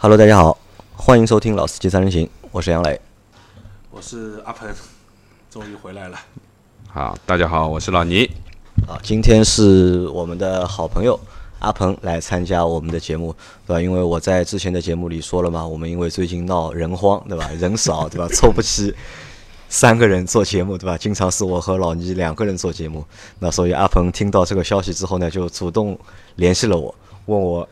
Hello，大家好，欢迎收听《老司机三人行》，我是杨磊。我是阿鹏，终于回来了。好，大家好，我是老倪。啊，今天是我们的好朋友阿鹏来参加我们的节目，对吧？因为我在之前的节目里说了嘛，我们因为最近闹人荒，对吧？人少，对吧？凑不齐三个人做节目，对吧？经常是我和老倪两个人做节目。那所以阿鹏听到这个消息之后呢，就主动联系了我，问我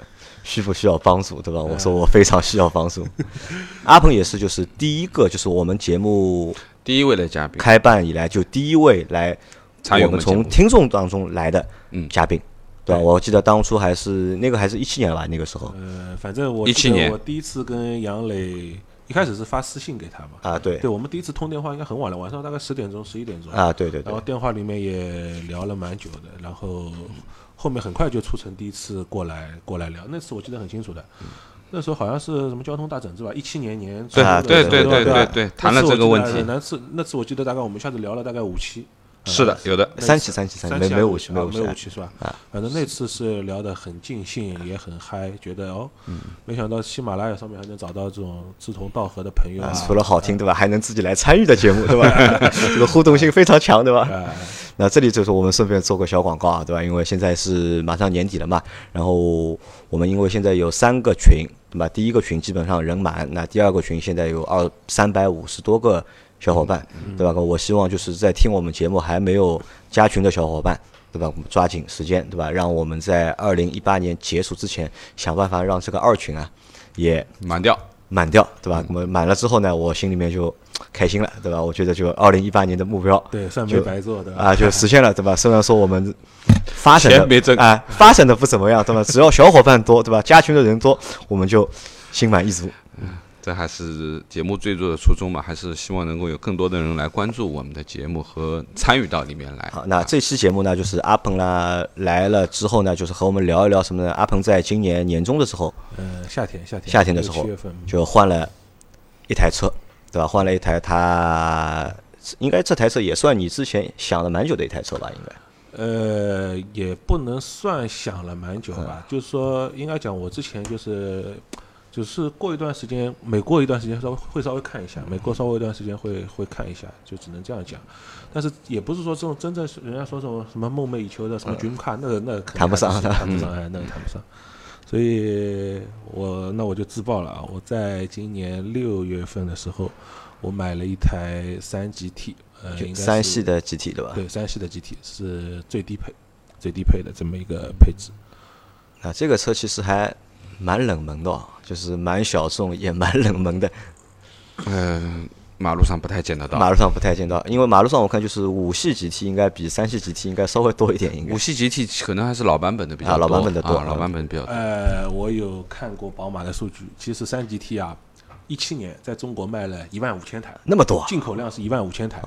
需不需要帮助，对吧？我说我非常需要帮助。阿鹏也是就是第一个，就是我们节目第一位的嘉宾，开办以来就第一位来我们参与我们从听众当中来的嗯嘉宾，对吧？我记得当初还是那个还是一七年吧，那个时候呃，反正我一七年我第一次跟杨磊一开始是发私信给他嘛。啊，对对，我们第一次通电话应该很晚了，晚上大概十点钟、十一点钟。啊，对对对然后，电话里面也聊了蛮久的，然后后面很快就促成第一次过来过来聊。那次我记得很清楚的，那时候好像是什么交通大整治吧，一七年年初对对对对对对，谈了这个问题，那次那次我记得大概我们一下子聊了大概五期。是的，有的。三期三期三期，没没武器没武器啊没，武器是吧？啊反正那次是聊得很尽兴，也很嗨，觉得哦，嗯没想到喜马拉雅上面还能找到这种志同道合的朋友啊，除了好听对吧，还能自己来参与的节目对吧？这个互动性非常强对吧？哎，那这里就是我们顺便做个小广告啊，对吧？因为现在是马上年底了嘛，然后我们因为现在有三个群，对吧？第一个群基本上人满，那第二个群现在有二三百五十多个小伙伴，对吧？我希望就是在听我们节目还没有加群的小伙伴。对吧？我们抓紧时间，对吧？让我们在二零一八年结束之前，想办法让这个二群啊，也满掉，满掉，对吧？我们满了之后呢，我心里面就开心了，对吧？我觉得就二零一八年的目标对，算没就白做的啊，就实现了，对吧？虽然说我们发展钱没挣的啊，发展的不怎么样，对吧？只要小伙伴多，对吧？加群的人多，我们就心满意足。这还是节目最初的初衷嘛，还是希望能够有更多的人来关注我们的节目和参与到里面来。好，那这期节目呢，就是阿鹏啦来了之后呢，就是和我们聊一聊什么呢？阿鹏在今年年中的时候，嗯，夏天夏天夏天的时候七月份，就换了一台车，对吧？换了一台他应该这台车也算你之前想了蛮久的一台车吧？应该。呃，也不能算想了蛮久吧，嗯就是说应该讲我之前就是。就是过一段时间，每过一段时间稍微会稍微看一下，每过稍微一段时间会会看一下，就只能这样讲。但是也不是说这种真正是人家说什么什么梦寐以求的什么 dream car，那个那个 谈不上谈不上，哎，那个谈不上。所以我那我就自爆了啊！我在今年六月份的时候，我买了一台三 GT，呃，应该三系的 GT 对吧？对，三系的 GT 是最低配、最低配的这么一个配置。啊，这个车其实还蛮冷门的、哦，就是蛮小众也蛮冷门的，嗯，马路上不太见得到。马路上不太见到。因为马路上我看就是五系 GT 应该比三系 GT 应该稍微多一点，应该五。系 GT 可能还是老版本的比较啊多，老版本的多啊老版本比较多。呃，我有看过宝马的数据，其实三 GT 啊，一七年在中国卖了一万五千台，那么多啊进口量是一万五千台，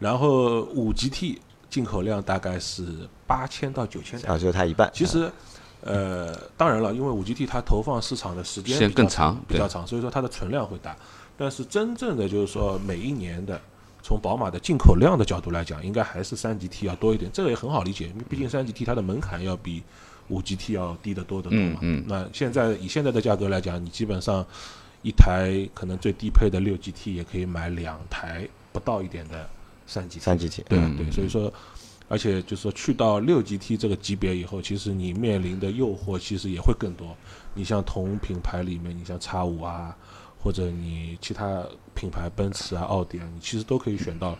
然后五 GT 进口量大概是八千到九千台啊，。就是它一半。其实，呃，当然了，因为五 GT 它投放市场的时间时间更长比较长，所以说它的存量会大。但是真正的就是说每一年的。从宝马的进口量的角度来讲，应该还是三 GT 要多一点，这个也很好理解，因为毕竟三 GT 它的门槛要比五 GT 要低得多得多嘛。嗯嗯那现在以现在的价格来讲，你基本上一台可能最低配的六 GT 也可以买两台不到一点的三 GT。三 GT，嗯对对，所以说，而且就是说去到六 GT 这个级别以后，其实你面临的诱惑其实也会更多。你像同品牌里面，你像叉五啊，或者你其他品牌奔驰啊、奥迪啊，你其实都可以选到，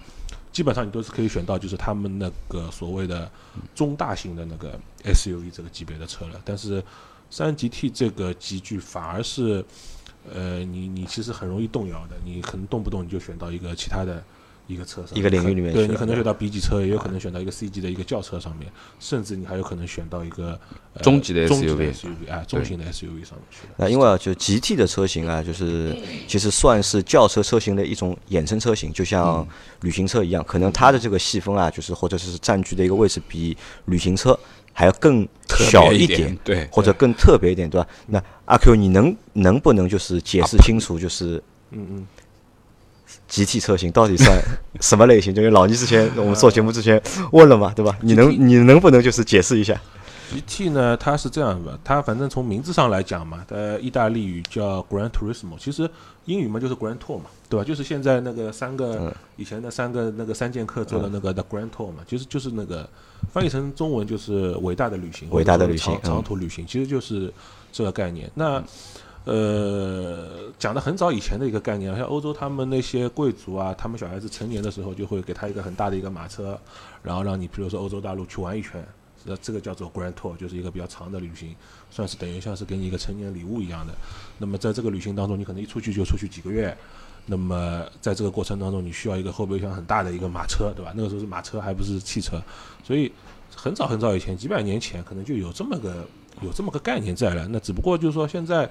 基本上你都是可以选到，就是他们那个所谓的中大型的那个 SUV 这个级别的车了。但是三 GT 这个级距反而是，呃，你你其实很容易动摇的，你可能动不动你就选到一个其他的。一个车上一个领域里面对你可能选到 B 级车，也有可能选到一个 C 级的一个轿车上面，甚至你还有可能选到一个、呃、中级的 SUV 啊，中型的 SUV 上面去的。那因为啊就 GT 的车型啊，就是其实算是轿车车型的一种衍生车型，就像旅行车一样，可能它的这个细分啊，就是或者是占据的一个位置比旅行车还要更小一点，点对。或者更特别一点，对吧？那阿 Q，你能能不能就是解释清楚，就是嗯嗯，GT 车型到底算 什么类型？就因为老倪之前我们做节目之前问了嘛，对吧？你能你能不能就是解释一下？GT 呢，它是这样的，它反正从名字上来讲嘛，呃，意大利语叫 Gran Turismo，其实英语嘛就是 Grand Tour 嘛，对吧？就是现在那个三个以前的三个那个三剑客做的那个 The Grand Tour 嘛，其实就是那个翻译成中文就是伟大的旅行，伟大的旅行长长途旅行，其实就是这个概念。那呃，讲的很早以前的一个概念，像欧洲他们那些贵族啊，他们小孩子成年的时候就会给他一个很大的一个马车，然后让你比如说欧洲大陆去玩一圈。那这个叫做 Grand Tour，就是一个比较长的旅行，算是等于像是给你一个成年礼物一样的。那么在这个旅行当中，你可能一出去就出去几个月。那么在这个过程当中，你需要一个后备箱很大的一个马车，对吧？那个时候是马车，还不是汽车，所以很早很早以前，几百年前可能就有这么个有这么个概念在了。那只不过就是说现在，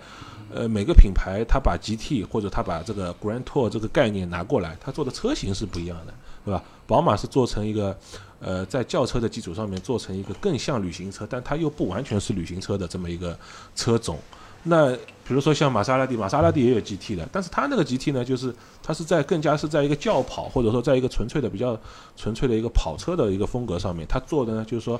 呃，每个品牌它把 GT 或者它把这个 Grand Tour 这个概念拿过来，它做的车型是不一样的，对吧？宝马是做成一个。呃，在轿车的基础上面做成一个更像旅行车，但它又不完全是旅行车的这么一个车种。那比如说像玛莎拉蒂，玛莎拉蒂也有 GT 的，但是它那个 GT 呢，就是它是在更加是在一个轿跑，或者说在一个纯粹的比较纯粹的一个跑车的一个风格上面，它做的呢，就是说。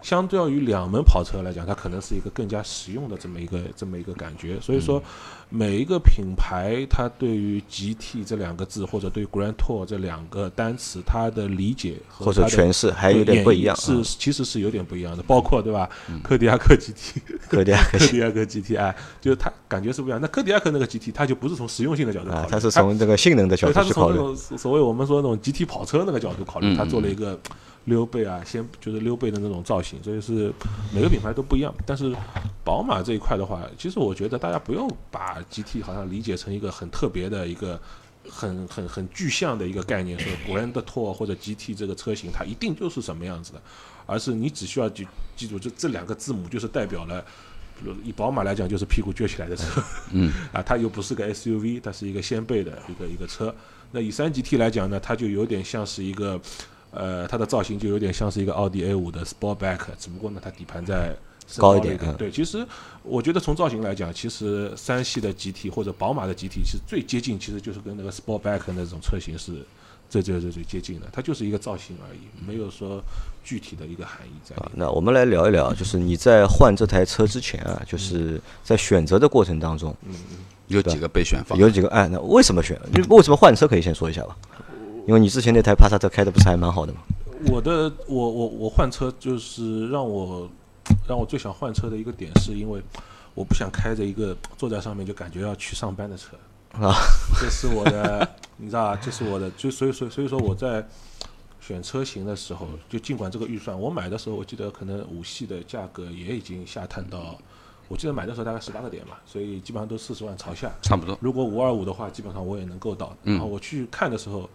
相对于两门跑车来讲，它可能是一个更加实用的这么一个这么一个感觉。所以说，每一个品牌它对于 GT 这两个字，或者对 Grand Tour 这两个单词，它的理解或者诠释还有点不一样，是其实是有点不一样的。包括对吧？柯迪亚克 GT，柯迪亚克，迪亚克 GT 啊，就是它感觉是不一样。那柯迪亚克那个 GT，它就不是从实用性的角度考虑，它是从这个性能的角度去考虑。它是从所谓我们说那种 GT 跑车那个角度考虑，它做了一个。溜背啊，先就是溜背的那种造型，所以是每个品牌都不一样。但是宝马这一块的话，其实我觉得大家不用把 GT 好像理解成一个很特别的一个很很很具象的一个概念，说 Grand Tour 或者 GT 这个车型它一定就是什么样子的，而是你只需要记记住这这两个字母就是代表了，比如以宝马来讲就是屁股撅起来的车，嗯，啊，它又不是个 SUV，它是一个掀背的一个一个车。那以三 GT 来讲呢，它就有点像是一个。呃，它的造型就有点像是一个奥迪 A 五的 Sportback，只不过呢，它底盘在高一点。对，其实我觉得从造型来讲，其实三系的 GT 或者宝马的 GT 是最接近，其实就是跟那个 Sportback 那种车型是最最最最接近的。它就是一个造型而已，没有说具体的一个含义在。那我们来聊一聊，就是你在换这台车之前啊，就是在选择的过程当中，嗯嗯，有几个备选方，有几个哎，那为什么选？为什么换车？可以先说一下吧。因为你之前那台帕萨特开的不是还蛮好的吗？我的我我我换车就是让我让我最想换车的一个点，是因为我不想开着一个坐在上面就感觉要去上班的车啊。这是我的，你知道吧？这是我的，就所以所以所以说我在选车型的时候，就尽管这个预算，我买的时候我记得可能五系的价格也已经下探到，我记得买的时候大概十八个点嘛，所以基本上都四十万朝下，差不多。如果五二五的话，基本上我也能够到。然后我去看的时候。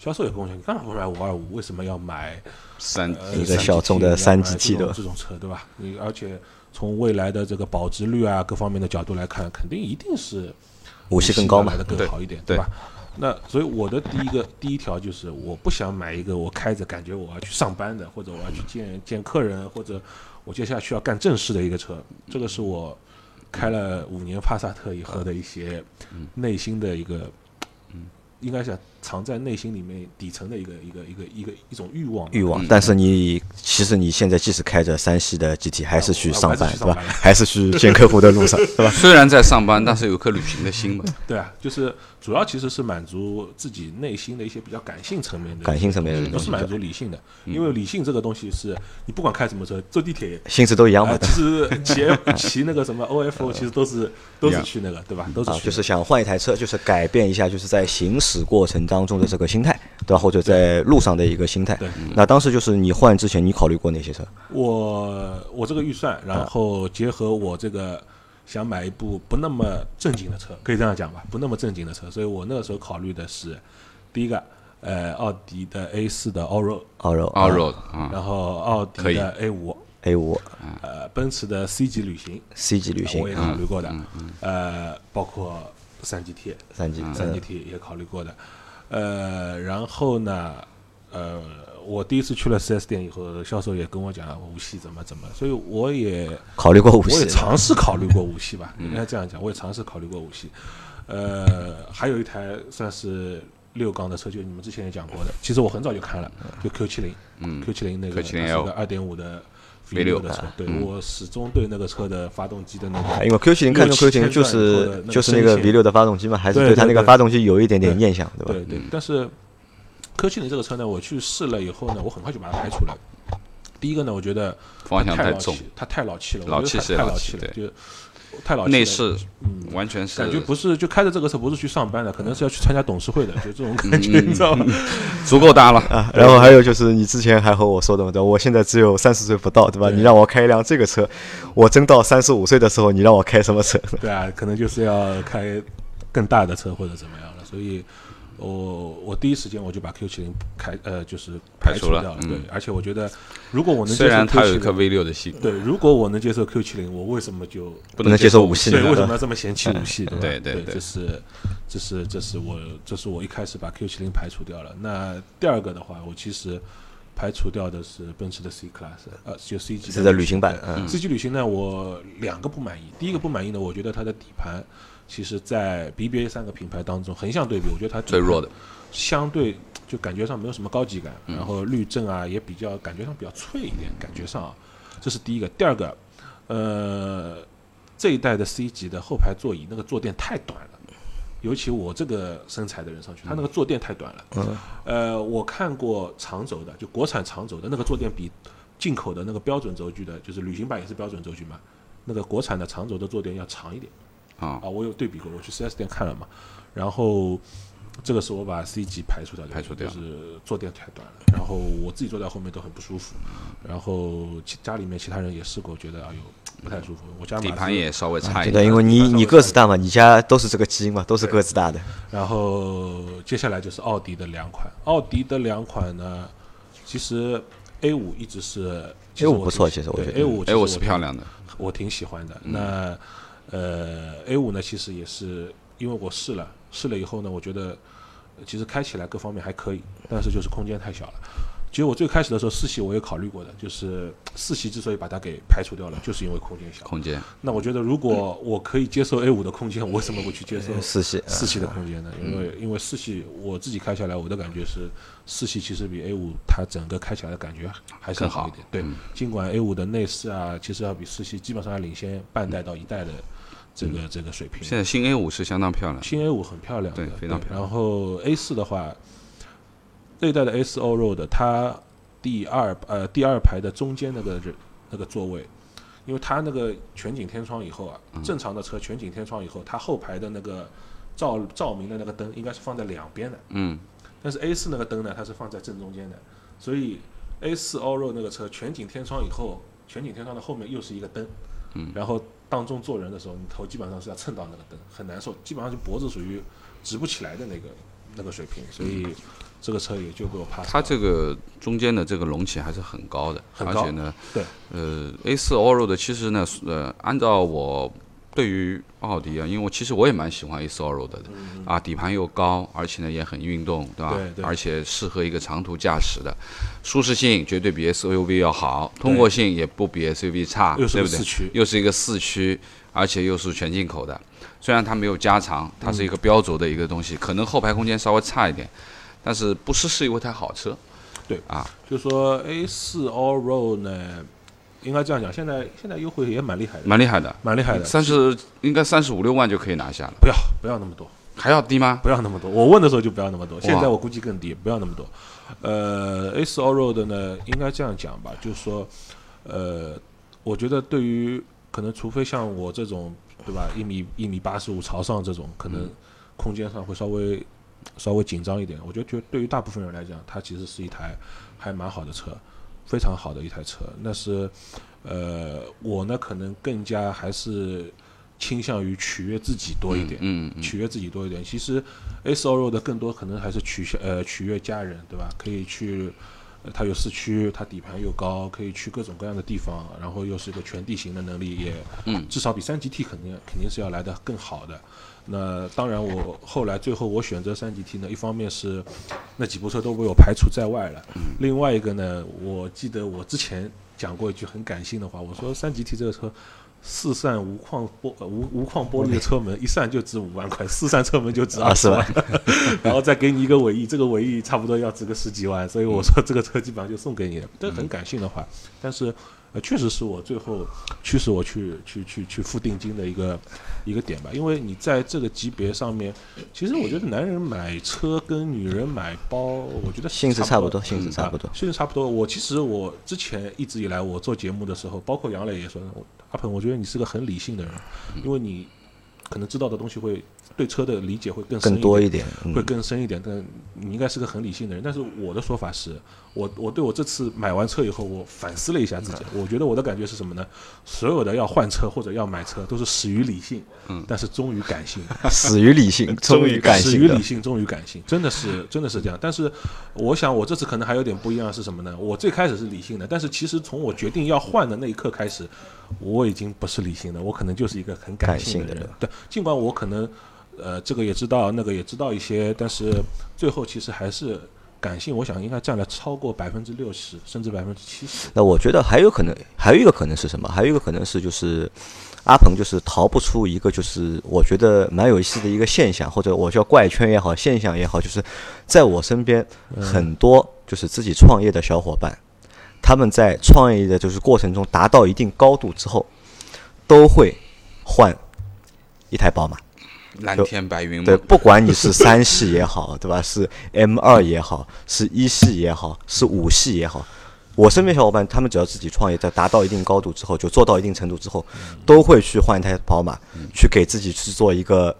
销售也跟我讲，你干嘛不买五二五？为什么要买三一个小众的三 GT 的这种车，对吧？你而且从未来的这个保值率啊各方面的角度来看，肯定一定是五系更高买，的更好一点，对吧？那所以我的第一个第一条就是，我不想买一个我开着感觉我要去上班的，或者我要去见见客人，或者我接下来需要干正事的一个车。这个是我开了五年帕萨特以后的一些内心的一个，应该是。藏在内心里面底层的一个一个一个一个一种欲望欲望，但是你其实你现在即使开着山西的 GT，还是去上班，是吧？还是去见客户的路上，是吧？虽然在上班，但是有颗旅行的心嘛。对啊，就是主要其实是满足自己内心的一些比较感性层面的，感性层面的，不是满足理性的。因为理性这个东西是你不管开什么车，坐地铁性质都一样嘛。其实骑骑那个什么 OFO，其实都是都是去那个，对吧？都是就是想换一台车，就是改变一下，就是在行驶过程。当中的这个心态，对。吧？或者在路上的一个心态。对，那当时就是你换之前，你考虑过哪些车？我我这个预算，然后结合我这个想买一部不那么正经的车，可以这样讲吧？不那么正经的车，所以我那个时候考虑的是第一个，呃，奥迪的 A 四的 Allroad，Allroad，然后奥迪的 A 五，A 五，呃，奔驰的 C 级旅行，C 级旅行我也考虑过的，呃，包括三 GT，三 G，三 GT 也考虑过的。呃，然后呢，呃，我第一次去了 4S 店以后，销售也跟我讲五系怎么怎么，所以我也考虑过五系，我也尝试考虑过五系吧，应该这样讲，我也尝试考虑过五系。呃，还有一台算是六缸的车，就你们之前也讲过的，其实我很早就看了，就 Q 七零，嗯，Q 七零那个是个二点五的 V 六的车，对嗯我始终对那个车的发动机的那个啊因为 Q 七零看中 Q 七零就是就是那个 V 六的发动机嘛，还是对对它那个对对发动机有一点点念想，对吧？对对，但是 Q 七零这个车呢，我去试了以后呢，我很快就把它排除了。第一个呢，我觉得方向太重它太老气了，老气我觉得太太是老气了，就太老气了。内饰嗯，完全是感觉不是就开着这个车不是去上班的，可能是要去参加董事会的，就这种感嗯觉，你知道吗？足够大了。啊，然后还有就是你之前还和我说的嘛，对吧？我现在只有三十岁不到，对吧？对你让我开一辆这个车，我真到三十五岁的时候，你让我开什么车？对啊，可能就是要开更大的车或者怎么样了，所以我我第一时间我就把 Q 七零开呃就是排除掉了，嗯对，而且我觉得如果我能接虽受然它有一颗 V 六的系统，对，如果我能接受 Q 七零我为什么就不能接受五系对，为什么要这么嫌弃五系？对吧？对对对对这是这是这是我这是我一开始把 Q 七零排除掉了。那第二个的话，我其实排除掉的是奔驰的 C Class，呃，就 C 级是在旅行版对嗯 C 级旅行呢，我两个不满意。第一个不满意呢，我觉得它的底盘其实，在 BBA 三个品牌当中横向对比，我觉得它最弱的，相对就感觉上没有什么高级感，嗯然后滤震啊也比较感觉上比较脆一点，感觉上啊，这是第一个。第二个，呃，这一代的 C 级的后排座椅那个坐垫太短了，尤其我这个身材的人上去，它那个坐垫太短了。嗯，呃，我看过长轴的，就国产长轴的那个坐垫比进口的那个标准轴距的，就是旅行版也是标准轴距嘛，那个国产的长轴的坐垫要长一点。啊啊，我有对比过，我去四 S 店看了嘛，然后这个是我把 C 级排除掉的，排除掉就是坐垫太短了，然后我自己坐在后面都很不舒服，然后其家里面其他人也试过，觉得哎呦不太舒服，我家底盘也稍微差一对的，点。因为你你个子大嘛，你家都是这个基因嘛，都是个子大的。然后接下来就是奥迪的两款，奥迪的两款呢，其实 A 五一直是 A5 我不错其实我觉得 A 五 A 五是漂亮的，我挺喜欢的。那呃，A 五呢，其实也是因为我试了，试了以后呢，我觉得其实开起来各方面还可以，但是就是空间太小了。其实我最开始的时候四系我也考虑过的，就是四系之所以把它给排除掉了，就是因为空间小。空间那我觉得如果我可以接受 A 五的空间，我为什么不去接受四系四系的空间呢？因为因为四系我自己开下来，我的感觉是四系其实比 A 五它整个开起来的感觉还是好一点。对，尽管 A 五的内饰啊，其实要比四系基本上要领先半代到一代的这个这个水平。现在新 A 五是相当漂亮，新 A 五很漂亮，对非常漂亮然后 A 四的话，这一代的 A 四 Allroad 它第二呃第二排的中间那个人那个座位，因为它那个全景天窗以后啊，嗯。正常的车全景天窗以后，它后排的那个照照明的那个灯应该是放在两边的，嗯，但是 A 四那个灯呢，它是放在正中间的，所以 A 四 Allroad 那个车全景天窗以后，全景天窗的后面又是一个灯，嗯。然后当中坐人的时候，你头基本上是要蹭到那个灯，很难受，基本上就脖子属于直不起来的那个那个水平，所以这个车也就给我 pass 它这个中间的这个隆起还是很高的，很高。而且呢，对，呃，A 四 Allroad 其实呢，呃，按照我对于奥迪啊，因为我其实我也蛮喜欢 A 四 Allroad 的，啊，底盘又高，而且呢也很运动，对吧？对对。而且适合一个长途驾驶的，舒适性绝对比 SUV 要好，通过性也不比 SUV 差，又是对不对？个四驱？又是一个四驱，而且又是全进口的。虽然它没有加长，它是一个标轴的一个东西，可能后排空间稍微差一点，但是不失是一台好车。对啊，就说 A 四 Allroad 呢，应该这样讲，现在现在优惠也蛮厉害的，蛮厉害的，蛮厉害的，三十应该三十五六万就可以拿下了，不要不要那么多。还要低吗？不要那么多。我问的时候就不要那么多，现在我估计更低，不要那么多。呃，A 四 Allroad 呢，应该这样讲吧，就是说，呃，我觉得对于可能除非像我这种，对吧，一米一米八十五朝上这种，可能空间上会稍微稍微紧张一点。我觉得，就对于大部分人来讲，它其实是一台还蛮好的车，非常好的一台车。那是，呃，我呢可能更加还是倾向于取悦自己多一点。嗯嗯，取悦自己多一点。其实 Allroad 的更多可能还是取呃取悦家人，对吧？可以去，呃它有四驱，它底盘又高，可以去各种各样的地方，然后又是一个全地形的能力，也嗯至少比三 GT 肯定肯定是要来的更好的。那当然，我后来最后我选择三级 T 呢，一方面是那几部车都被我排除在外了，另外一个呢，我记得我之前讲过一句很感性的话，我说三级 T 这个车。四扇无框玻呃无无框玻璃的车门，一扇就值五万块，四扇车门就值啊二十万，是 然后再给你一个尾翼，这个尾翼差不多要值个十几万，所以我说这个车基本上就送给你了，这很感性的话。但是呃，确实是我最后驱使我去去去去付定金的一个一个点吧。因为你在这个级别上面，其实我觉得男人买车跟女人买包，我觉得性质差不多性质差不多啊性质差不多。我其实我之前一直以来我做节目的时候，包括杨磊也说，阿鹏，我觉得你是个很理性的人，因为你可能知道的东西会对车的理解会更深更多一一点，嗯会更深一点，但你应该是个很理性的人。但是我的说法是，我我对我这次买完车以后，我反思了一下自己，我觉得我的感觉是什么呢？所有的要换车或者要买车，都是始于理性，嗯但是终于感性，始于理性，终于感性的始于理。性，终于感性，真的是真的是这样。但是我想，我这次可能还有点不一样是什么呢？我最开始是理性的，但是其实从我决定要换的那一刻开始，我已经不是理性的，我可能就是一个很感性的人感性的人。对，尽管我可能呃这个也知道，那个也知道一些，但是最后其实还是感性，我想应该占了超过百分之六十，甚至百分之七十。那我觉得还有可能，还有一个可能是什么？还有一个可能是就是阿鹏就是逃不出一个就是我觉得蛮有意思的一个现象，或者我叫怪圈也好，现象也好，就是在我身边很多就是自己创业的小伙伴，他们在创业的就是过程中达到一定高度之后，都会换一台宝马。蓝天白云对，不管你是三系也好，对吧？是 M 二也好，是一系也好，是五系也好，我身边小伙伴，他们只要自己创业，在达到一定高度之后，就做到一定程度之后，都会去换一台宝马，去给自己去做一个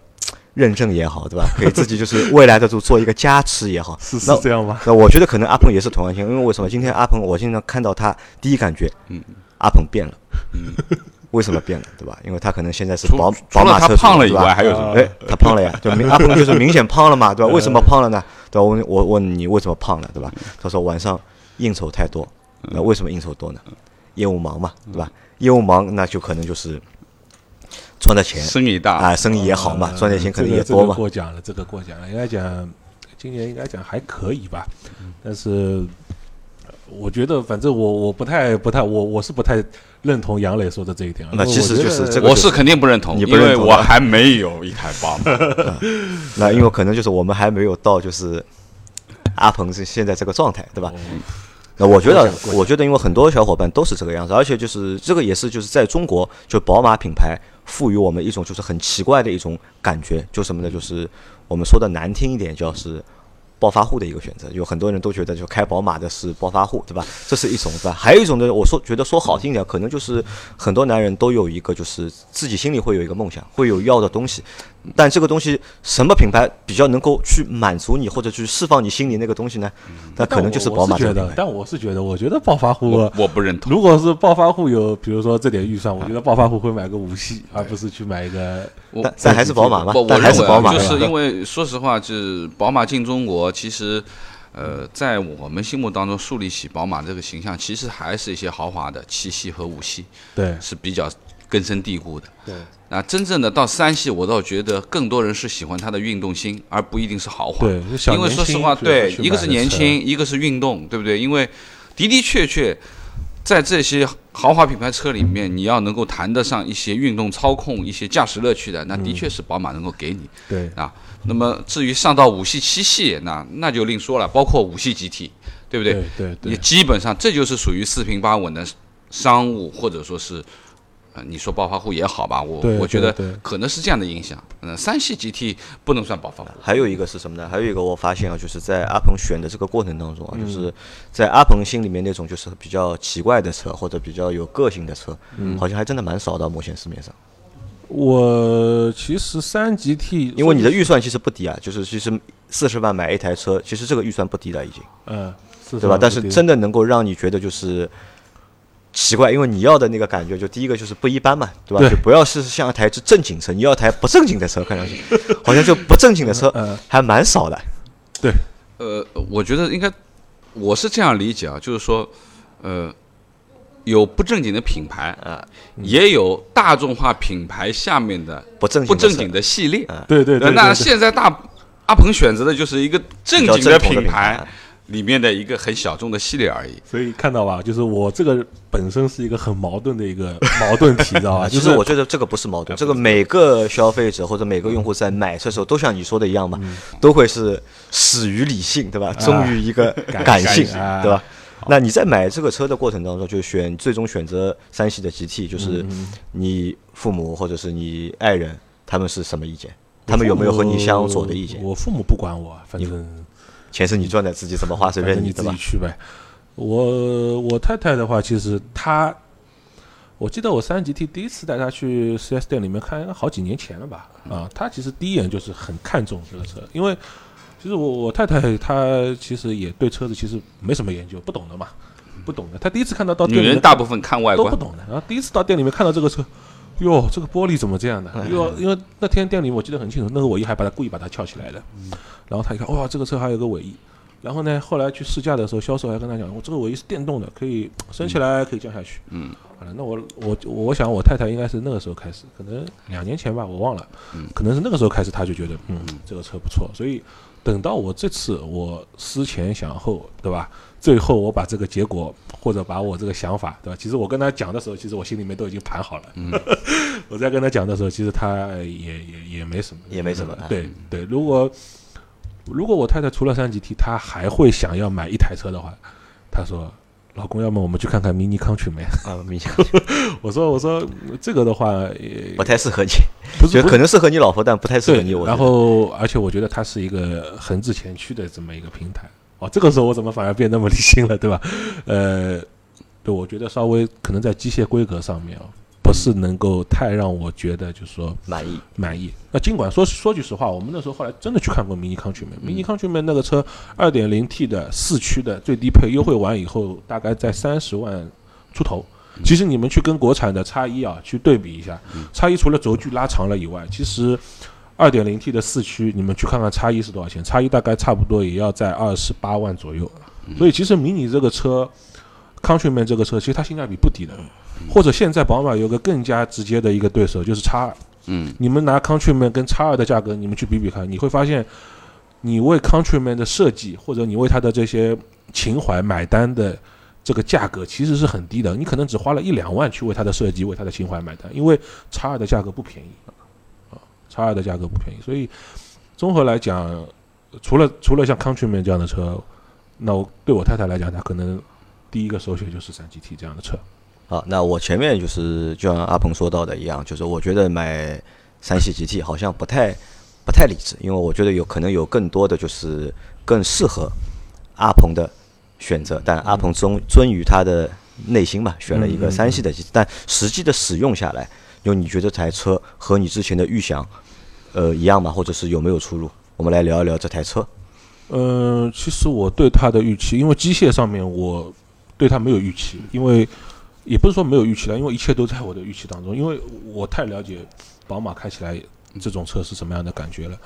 认证也好，对吧？给自己就是未来的就做一个加持也好。是那是这样吗？那我觉得可能阿鹏也是同样性，因为为什么？今天阿鹏，我经常看到他第一感觉，嗯，阿鹏变了，嗯，为什么变了，对吧？因为他可能现在是除宝宝马车主对吧胖了以外，还有什么？哎，他胖了呀，就明 阿鹏就是明显胖了嘛，对吧？为什么胖了呢？对吧？我我问你为什么胖了，对吧？他说晚上应酬太多，那为什么应酬多呢？业务忙嘛，对吧？业务忙那就可能就是赚的钱生意大，啊，生意也好嘛，呃赚的钱可能也多嘛这个。过奖了，这个过奖了，应该讲今年应该讲还可以吧，但是呃我觉得反正我我不太不太我我是不太认同杨磊说的这一点啊。那其实就是这个我是肯定不认同，你不因为认同的我还没有一台宝马。那因为可能就是我们还没有到就是阿鹏是现在这个状态，对吧？那我觉得我觉得，因为很多小伙伴都是这个样子，而且就是这个也是就是在中国，就宝马品牌赋予我们一种就是很奇怪的一种感觉，就什么呢？就是我们说的难听一点，叫是暴发户的一个选择。有很多人都觉得就开宝马的是暴发户，对吧？这是一种，对吧？还有一种呢，我说觉得说好听点，可能就是很多男人都有一个就是自己心里会有一个梦想，会有要的东西，但这个东西什么品牌比较能够去满足你，或者去释放你心里那个东西呢？那可能就是宝马这个品牌，。觉得但我是觉得，我觉得暴发户我，我不认同。如果是暴发户有，比如说这点预算，我觉得暴发户会买个五系，而不是去买一个。但但还是宝马嘛我，我但还是宝马，就是因为说实话，就是宝马进中国，其实，呃，在我们心目当中树立起宝马这个形象，其实还是一些豪华的七系和五系对是比较根深蒂固的。对，那真正的到三系，我倒觉得更多人是喜欢它的运动性，而不一定是豪华。对因为说实话，对，一个是年轻，一个是运动，对不对？因为的的确确，在这些豪华品牌车里面，你要能够谈得上一些运动操控、一些驾驶乐趣的，那嗯的确是宝马能够给你。对啊。那么至于上到五系、七系，那那就另说了，包括五系 GT，对不对？对对对你基本上这就是属于四平八稳的商务，或者说是，呃，你说暴发户也好吧，我我觉得可能是这样的影响。嗯、三系 GT 不能算暴发户。还有一个是什么呢？还有一个我发现啊，就是在阿鹏选的这个过程当中啊，嗯就是在阿鹏心里面那种就是比较奇怪的车或者比较有个性的车，嗯好像还真的蛮少的目前市面上。我其实三 GT，因为你的预算其实不低啊，就是其实四十万买一台车，其实这个预算不低了已经，嗯，是对吧？但是真真的能够让你觉得就是奇怪，因为你要的那个感觉，就第一个就是不一般嘛，对吧？对。就不要是像一台正经车，你要台不正经的车，看上去好像就不正经的车嗯还蛮少的。对。呃，我觉得应该，我是这样理解啊，就是说，呃，有不正经的品牌啊，也有大众化品牌下面的不正经的不正经的系列。对对对，呃那对现在大阿鹏选择的就是一个正经的正统的品牌里面的一个很小众的系列而已。所以看到吧，就是我这个本身是一个很矛盾的一个 矛盾体，知道吧？啊，就是其实我觉得这个不是矛盾，这个每个消费者或者每个用户在买车的时候，都像你说的一样嘛，都会是始于理性，对吧？忠于一个感 感性，对吧？那你在买这个车的过程当中，就选最终选择三系的 GT，就是嗯你父母或者是你爱人，他们是什么意见？他们有没有和你相左的意见？我父母不管我，反正钱是你赚的，自己怎么花随便你？自己去呗。我我太太的话，其实她，我记得我三 GT 第一次带她去 4S 店里面看，好几年前了吧？啊，她其实第一眼就是很看重这个车，因为其实我我太太她其实也对车子其实没什么研究，不懂的嘛，不懂的。她第一次看到到女店里面人大部分看外观，都不懂的，然后第一次到店里面看到这个车。哟，这个玻璃怎么这样的？哟，因为那天店里我记得很清楚，那个尾翼还把它故意把它翘起来的。然后他一看，哇，这个车还有个尾翼。然后呢，后来去试驾的时候，销售还跟他讲，我这个尾翼是电动的，可以升起来，可以降下去。嗯，好了，那我我我想我太太应该是那个时候开始，可能两年前吧，我忘了，可能是那个时候开始，她就觉得，嗯，这个车不错。所以等到我这次我思前想后，对吧？最后我把这个结果或者把我这个想法，对吧？其实我跟他讲的时候，其实我心里面都已经盘好了。嗯，我在跟他讲的时候，其实他也也也没什么，也没什么对对，如果如果我太太除了三级 T，她还会想要买一台车的话，她说：“老公，要么我们去看看 Mini Countryman。啊，明显” 我说：“我说这个的话，也不太适合你，觉得可能适合你老婆，但不太适合你。我，然后而且我觉得它是一个横置前驱的这么一个平台。哦，这个时候我怎么反而变那么理性了，对吧？呃，对，我觉得稍微可能在机械规格上面啊，不是能够太让我觉得就是说满意。满意。那尽管说说句实话，我们那时候后来真的去看过 Mini Countryman，Mini Countryman 那个车二点零 T 的四驱的最低配优惠完以后，大概在三十万出头。其实你们去跟国产的叉一啊去对比一下，叉一除了轴距拉长了以外，其实二点零 T 的四驱，你们去看看叉一是多少钱？叉一大概差不多也要在二十八万左右。所以其实迷你这个车，Countryman 这个车，其实它性价比不低的。或者现在宝马有个更加直接的一个对手，就是叉二。嗯，你们拿 Countryman 跟叉二的价格，你们去比比看，你会发现，你为 Countryman 的设计或者你为它的这些情怀买单的这个价格其实是很低的，你可能只花了一两万去为它的设计、为它的情怀买单，因为叉二的价格不便宜啊，叉二的价格不便宜，所以综合来讲，除了除了像 Countryman 这样的车，那我对我太太来讲，她可能第一个首选就是三 GT 这样的车。好，那我前面就是就像阿鹏说到的一样，就是我觉得买三系 GT 好像不太不太理智，因为我觉得有可能有更多的就是更适合阿鹏的选择，但阿鹏遵遵于他的内心嘛，选了一个三系的 GT，但实际的使用下来，就你觉得这台车和你之前的预想，呃，一样吗？或者是有没有出入？我们来聊一聊这台车。嗯，其实我对它的预期，因为机械上面我对它没有预期，因为也不是说没有预期了，因为一切都在我的预期当中，因为我太了解宝马开起来这种车是什么样的感觉了。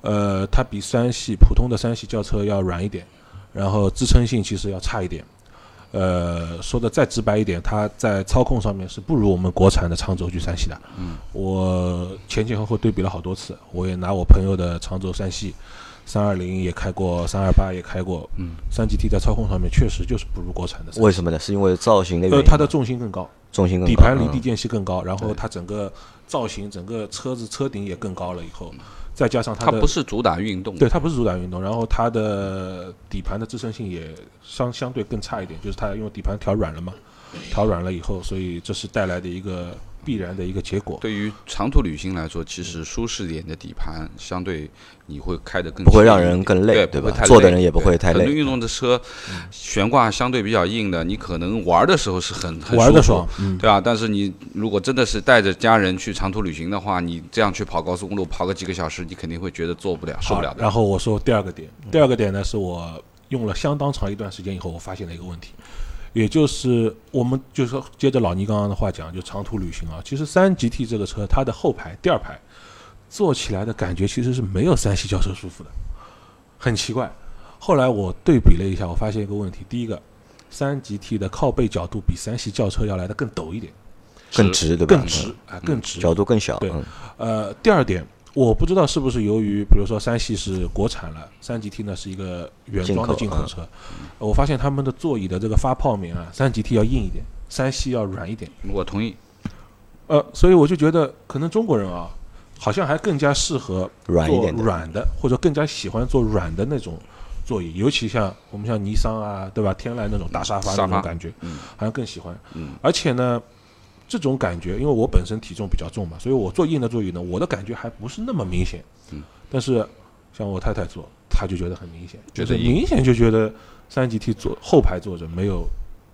呃，它比三系普通的三系轿车要软一点，然后支撑性其实要差一点。呃，说的再直白一点，它在操控上面是不如我们国产的长轴距三系的。嗯，我前前后后对比了好多次，我也拿我朋友的长轴三系。三二零也开过，三二八也开过，嗯，三 GT 在操控上面确实就是不如国产的。为什么呢？是因为造型的原呃，因呃。它的重心更高，重心更高底盘离地嗯间隙更高，然后它整个造型、整个车子车顶也更高了以后，再加上它它不是主打运动，对，它不是主打运动，然后它的底盘的支撑性也相相对更差一点，就是它因为底盘调软了嘛，调软了以后，所以这是带来的一个必然的一个结果。对于长途旅行来说，其实舒适点的底盘相对你会开得更不会让人更累对对吧？不太累。坐的人也不会太累。嗯很多运动的车悬挂相对比较硬的，你可能玩的时候是很很舒服玩的爽，嗯，对吧，但是你如果真的是带着家人去长途旅行的话，你这样去跑高速公路跑个几个小时，你肯定会觉得做不了、受不了。的。好然后我说第二个点，第二个点呢是我用了相当长一段时间以后，我发现了一个问题，也就是我们就是说接着老倪刚刚的话讲，就长途旅行啊，其实三 GT 这个车它的后排第二排坐起来的感觉其实是没有三系轿车舒服的，很奇怪。后来我对比了一下，我发现一个问题，第一个，三 GT 的靠背角度比三系轿车要来的更陡一点，更直，对吧？更直，啊，更直，角度更小。对嗯呃，第二点，我不知道是不是由于，比如说三系是国产了，三 GT 呢是一个原装的进口车，呃我发现他们的座椅的这个发泡棉啊，三 GT 要硬一点，三系要软一点。我同意，呃，所以我就觉得可能中国人啊，好像还更加适合做软一点的软的，或者更加喜欢做软的那种座椅，尤其像我们像尼桑啊，对吧？天籁那种大沙发沙发那种感觉，嗯好像更喜欢。嗯而且呢，这种感觉，因为我本身体重比较重嘛，所以我坐硬的座椅呢，我的感觉还不是那么明显。嗯，但是像我太太坐，她就觉得很明显，就是觉得明显就觉得三级 T 坐后排坐着没有，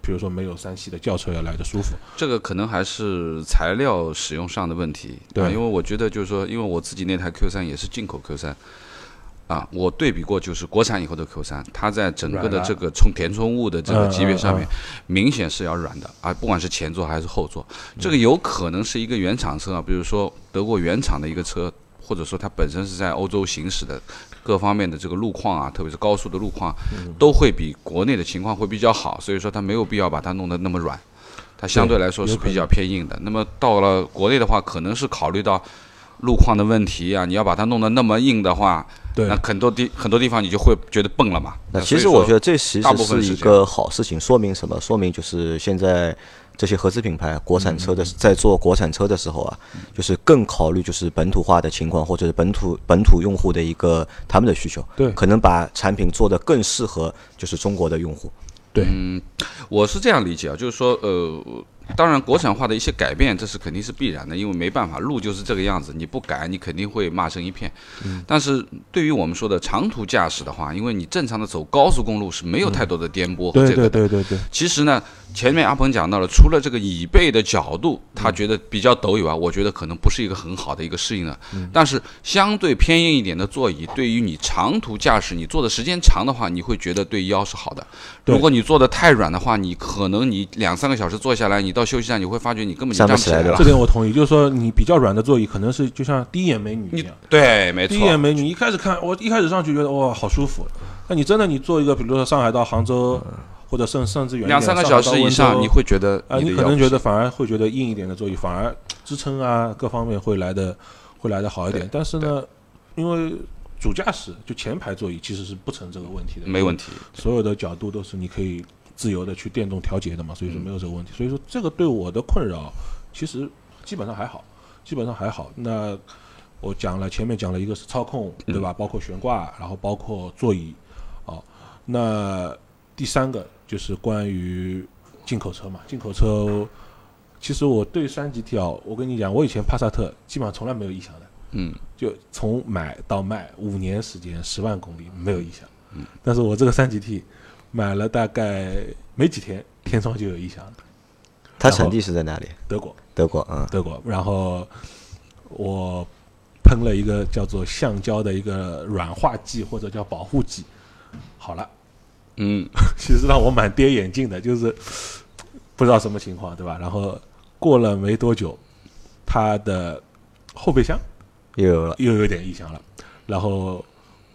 比如说没有三系的轿车要来的舒服。这个可能还是材料使用上的问题，对啊因为我觉得就是说，因为我自己那台 Q 三也是进口 Q 三，啊，我对比过就是国产以后的 Q 三，它在整个的这个充填充物的这个级别上面嗯，明显是要软的啊，不管是前座还是后座，这个有可能是一个原厂车啊，比如说德国原厂的一个车，或者说它本身是在欧洲行驶的各方面的这个路况啊，特别是高速的路况，都会比国内的情况会比较好，所以说它没有必要把它弄得那么软。它相对来说是比较偏硬的。那么到了国内的话，可能是考虑到路况的问题啊，你要把它弄得那么硬的话，对那很多地很多地方你就会觉得笨了嘛。那其实我觉得这其实是一个好事情，说明什么？说明就是现在这些合资品牌、国产车的在做国产车的时候啊，就是更考虑就是本土化的情况，或者是本土本土用户的一个他们的需求，对可能把产品做得更适合就是中国的用户。对嗯，我是这样理解啊，就是说，呃，当然国产化的一些改变，这是肯定是必然的，因为没办法，路就是这个样子，你不改，你肯定会骂声一片。嗯但是对于我们说的长途驾驶的话，因为你正常的走高速公路是没有太多的颠簸和对这个的。对对对对，其实呢，前面阿鹏讲到了，除了这个椅背的角度，嗯他觉得比较陡以外，我觉得可能不是一个很好的一个适应的。嗯但是相对偏硬一点的座椅，对于你长途驾驶，你坐的时间长的话，你会觉得对腰是好的。如果你坐的太软的话，你可能你两三个小时坐下来，你到休息站你会发觉你根本就站不起来对吧这。点我同意，就是说你比较软的座椅，可能是就像第一眼美女一样。对，没错第一眼，美女一开始看，我一开始上去觉得哇好舒服，那你真的你坐一个，比如说上海到杭州，或者甚甚至远两三个小时以上，你会觉得啊，你你可能觉得反而会觉得硬一点的座椅反而支撑啊各方面会来的会来的好一点。但是呢，因为主驾驶就前排座椅其实是不成这个问题的，没问题。所有的角度都是你可以自由的去电动调节的嘛，所以嗯说没有这个问题。所以说这个对我的困扰其实基本上还好，基本上还好。那我讲了前面讲了一个是操控，对嗯吧？包括悬挂，然后包括座椅，哦，那第三个就是关于进口车嘛，进口车。其实我对三级 T 啊，我跟你讲，我以前帕萨特基本上从来没有异响的，嗯，就从买到卖五年时间，十万公里没有异响。嗯，但是我这个三 GT 买了大概没几天，天窗就有异响了。它产地是在哪里？德国，德国，嗯，德国。然后我喷了一个叫做橡胶的一个软化剂或者叫保护剂，好了。嗯，其实让我蛮跌眼镜的，就是不知道什么情况，对吧？然后过了没多久，它的后备箱又有了。又有点异响了。然后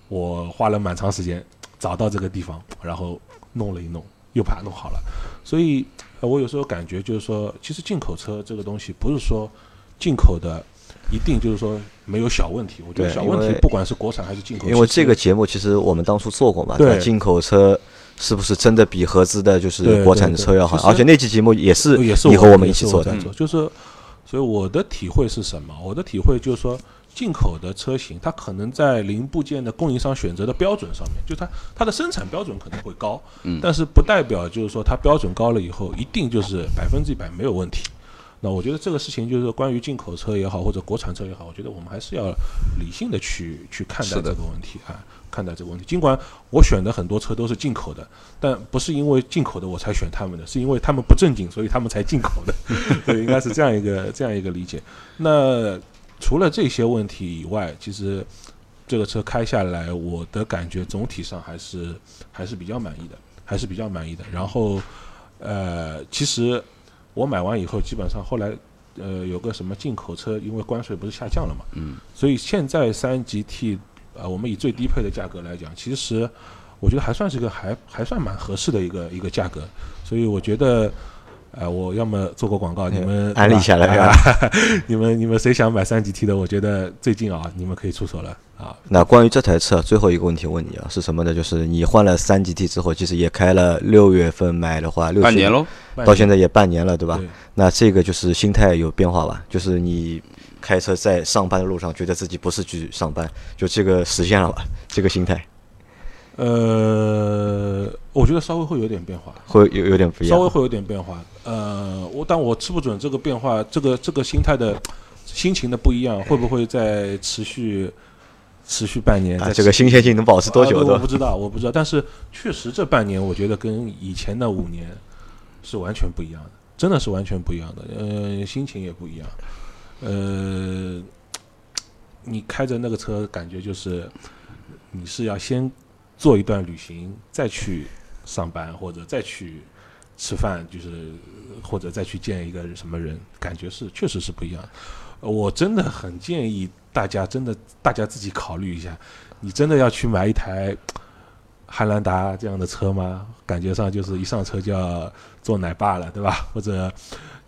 我花了蛮长时间找到这个地方，然后弄了一弄，又把它弄好了。所以，呃我有时候感觉就是说，其实进口车这个东西不是说进口的一定就是说没有小问题。我觉得小问题不管是国产还是进口，因为这个节目其实我们当初做过嘛，对进口车是不是真的比合资的，就是国产对对车要好？而且那期节目也是也是你和我们一起做的就是所以我的体会是什么？我的体会就是说，进口的车型它可能在零部件的供应商选择的标准上面，就它它的生产标准可能会高，嗯但是不代表就是说它标准高了以后一定就是百分之一百没有问题。那我觉得这个事情就是关于进口车也好，或者国产车也好，我觉得我们还是要理性的去去看待这个问题啊，看待这个问题。尽管我选的很多车都是进口的，但不是因为进口的我才选他们的，是因为他们不正经，所以他们才进口的。对，应该是这样一个这样一个理解。那除了这些问题以外，其实这个车开下来，我的感觉总体上还是还是比较满意的，还是比较满意的。然后，呃，其实我买完以后，基本上后来呃有个什么进口车，因为关税不是下降了嘛，嗯，所以现在三级 T，呃，我们以最低配的价格来讲，其实我觉得还算是个还还算蛮合适的一个一个价格，所以我觉得。呃，我要么做个广告，你们安利下来对吧啊 你们你们谁想买三级 T 的？我觉得最近啊，你们可以出手了啊。那关于这台车，最后一个问题问你啊，是什么呢？就是你换了三级 T 之后，其实也开了六月份买的话，六半年喽，到现在也半年了，对吧？对那这个就是心态有变化吧？就是你开车在上班的路上，觉得自己不是去上班，就这个实现了吧？这个心态。呃，我觉得稍微会有点变化，会有有点不一样。稍微会有点变化。呃，我但我吃不准这个变化，这个这个心态的心情的不一样，会不会再持续持续半年？啊，这个新鲜性能保持多久的啊我不？知道，我不知道。但是确实这半年，我觉得跟以前的五年是完全不一样的，真的是完全不一样的。呃，心情也不一样。呃，你开着那个车，感觉就是你是要先做一段旅行，再去上班或者再去吃饭，就是或者再去见一个什么人，感觉是确实是不一样。我真的很建议大家，真的大家自己考虑一下，你真的要去买一台汉兰达这样的车吗？感觉上就是一上车就要做奶爸了，对吧？或者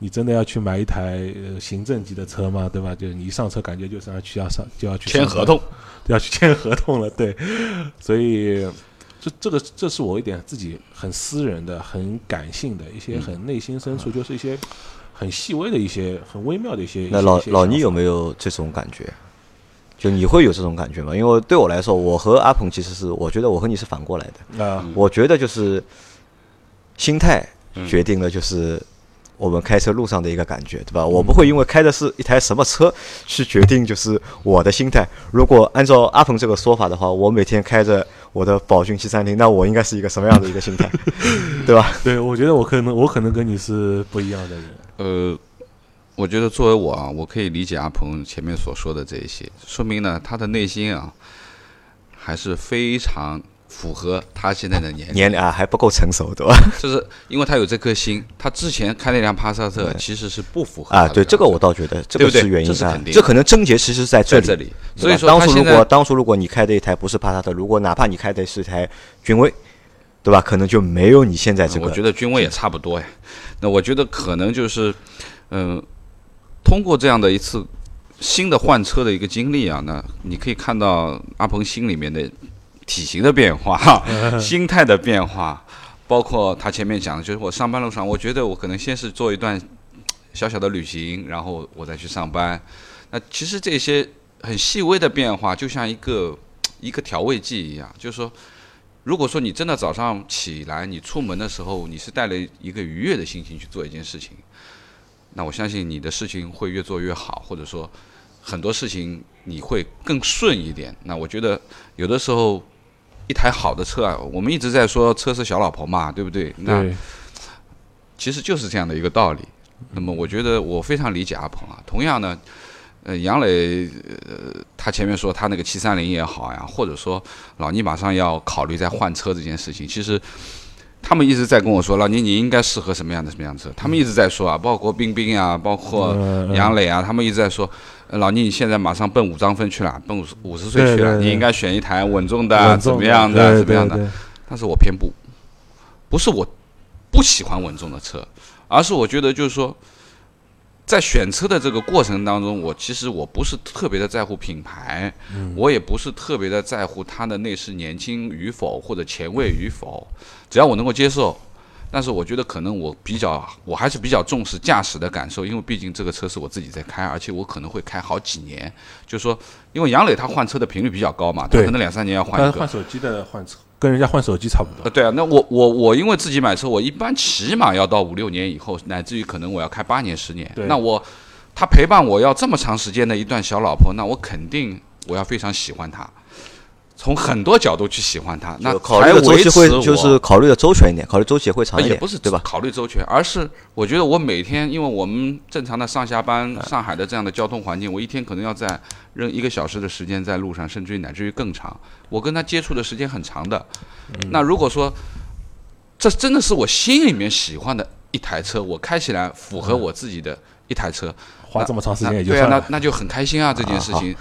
你真的要去买一台呃行政级的车吗？对吧？就是你一上车感觉就是要去要上就要去签合同，要去签合同了，对，所以这这个这是我一点自己很私人的、很感性的一些很内心深处，就是一些很细微的一些、很微妙的一些。那老老倪有有？没有这种感觉？就你会有这种感觉吗？因为对我来说，我和阿鹏其实是，我觉得我和你是反过来的。啊，我觉得就是心态嗯决定了就是我们开车路上的一个感觉，对吧？我不会因为开的是一台什么车去决定就是我的心态。如果按照阿鹏这个说法的话，我每天开着我的宝骏七三零，那我应该是一个什么样的一个心态，对吧？对，我觉得我可能我可能跟你是不一样的人。呃，我觉得作为我啊，我可以理解阿鹏前面所说的这一些，说明呢他的内心啊还是非常符合他现在的年龄，年龄啊还不够成熟，对吧？就是因为他有这颗心。他之前开那辆帕萨特其实是不符合啊，对，这个我倒觉得这个是原因啊这是肯定，这可能症结其实在这里。这里，所以说当初如果当初如果你开的一台不是帕萨特，如果哪怕你开的是一台君威，对吧？可能就没有你现在这个。我觉得君威也差不多呀。那我觉得可能就是，嗯、通过这样的一次新的换车的一个经历啊，那你可以看到阿鹏心里面的体型的变化、心态的变化，包括他前面讲的，就是我上班路上，我觉得我可能先是做一段小小的旅行，然后我再去上班。那其实这些很细微的变化，就像一个一个调味剂一样，就是说。如果说你真的早上起来，你出门的时候，你是带了一个愉悦的心情去做一件事情，那我相信你的事情会越做越好，或者说很多事情你会更顺一点。那我觉得有的时候一台好的车啊，我们一直在说车是小老婆嘛，对不对？那，其实就是这样的一个道理。那么我觉得我非常理解阿鹏啊。同样呢，呃，杨磊，呃，他前面说他那个七三零也好呀，或者说老倪马上要考虑再换车这件事情，其实他们一直在跟我说，老倪你应该适合什么样的什么样的车。他们一直在说啊，包括冰冰啊，包括杨磊啊，他们一直在说，呃老倪你现在马上奔五张分去了，奔五十五十岁去了，你应该选一台稳重的怎么样的，对怎么样的。但是我偏不，不是我不喜欢稳重的车，而是我觉得就是说，在选车的这个过程当中，我其实我不是特别的在乎品牌，我也不是特别的在乎它的内饰年轻与否或者前卫与否，只要我能够接受。但是我觉得可能我比较，我还是比较重视驾驶的感受，因为毕竟这个车是我自己在开，而且我可能会开好几年。就是说，因为杨磊他换车的频率比较高嘛，他对可能两三年要换一个换。手机的换车，跟人家换手机差不呃，多。对啊，那我我我因为自己买车，我一般起码要到五六年以后，乃至于可能我要开八年十年。对那我他陪伴我要这么长时间的一段小老婆，那我肯定我要非常喜欢她，从很多角度去喜欢它，那就考才虑我会就是考虑的周全一点，考虑周期也会长一点，不是对吧？考虑周全，而是我觉得我每天，因为我们正常的上下班，嗯上海的这样的交通环境，我一天可能要在扔一个小时的时间在路上，甚至于乃至于更长。我跟他接触的时间很长的。嗯那如果说这真的是我心里面喜欢的一台车，我开起来符合我自己的一台车，花这么长时间也就算了。那那就很开心啊，这件事情。